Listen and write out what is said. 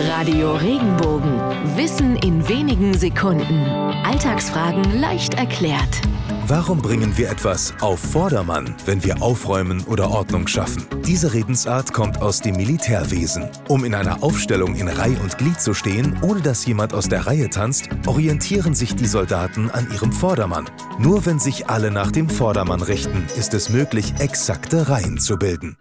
Radio Regenbogen. Wissen in wenigen Sekunden. Alltagsfragen leicht erklärt. Warum bringen wir etwas auf Vordermann, wenn wir aufräumen oder Ordnung schaffen? Diese Redensart kommt aus dem Militärwesen. Um in einer Aufstellung in Reih und Glied zu stehen, ohne dass jemand aus der Reihe tanzt, orientieren sich die Soldaten an ihrem Vordermann. Nur wenn sich alle nach dem Vordermann richten, ist es möglich, exakte Reihen zu bilden.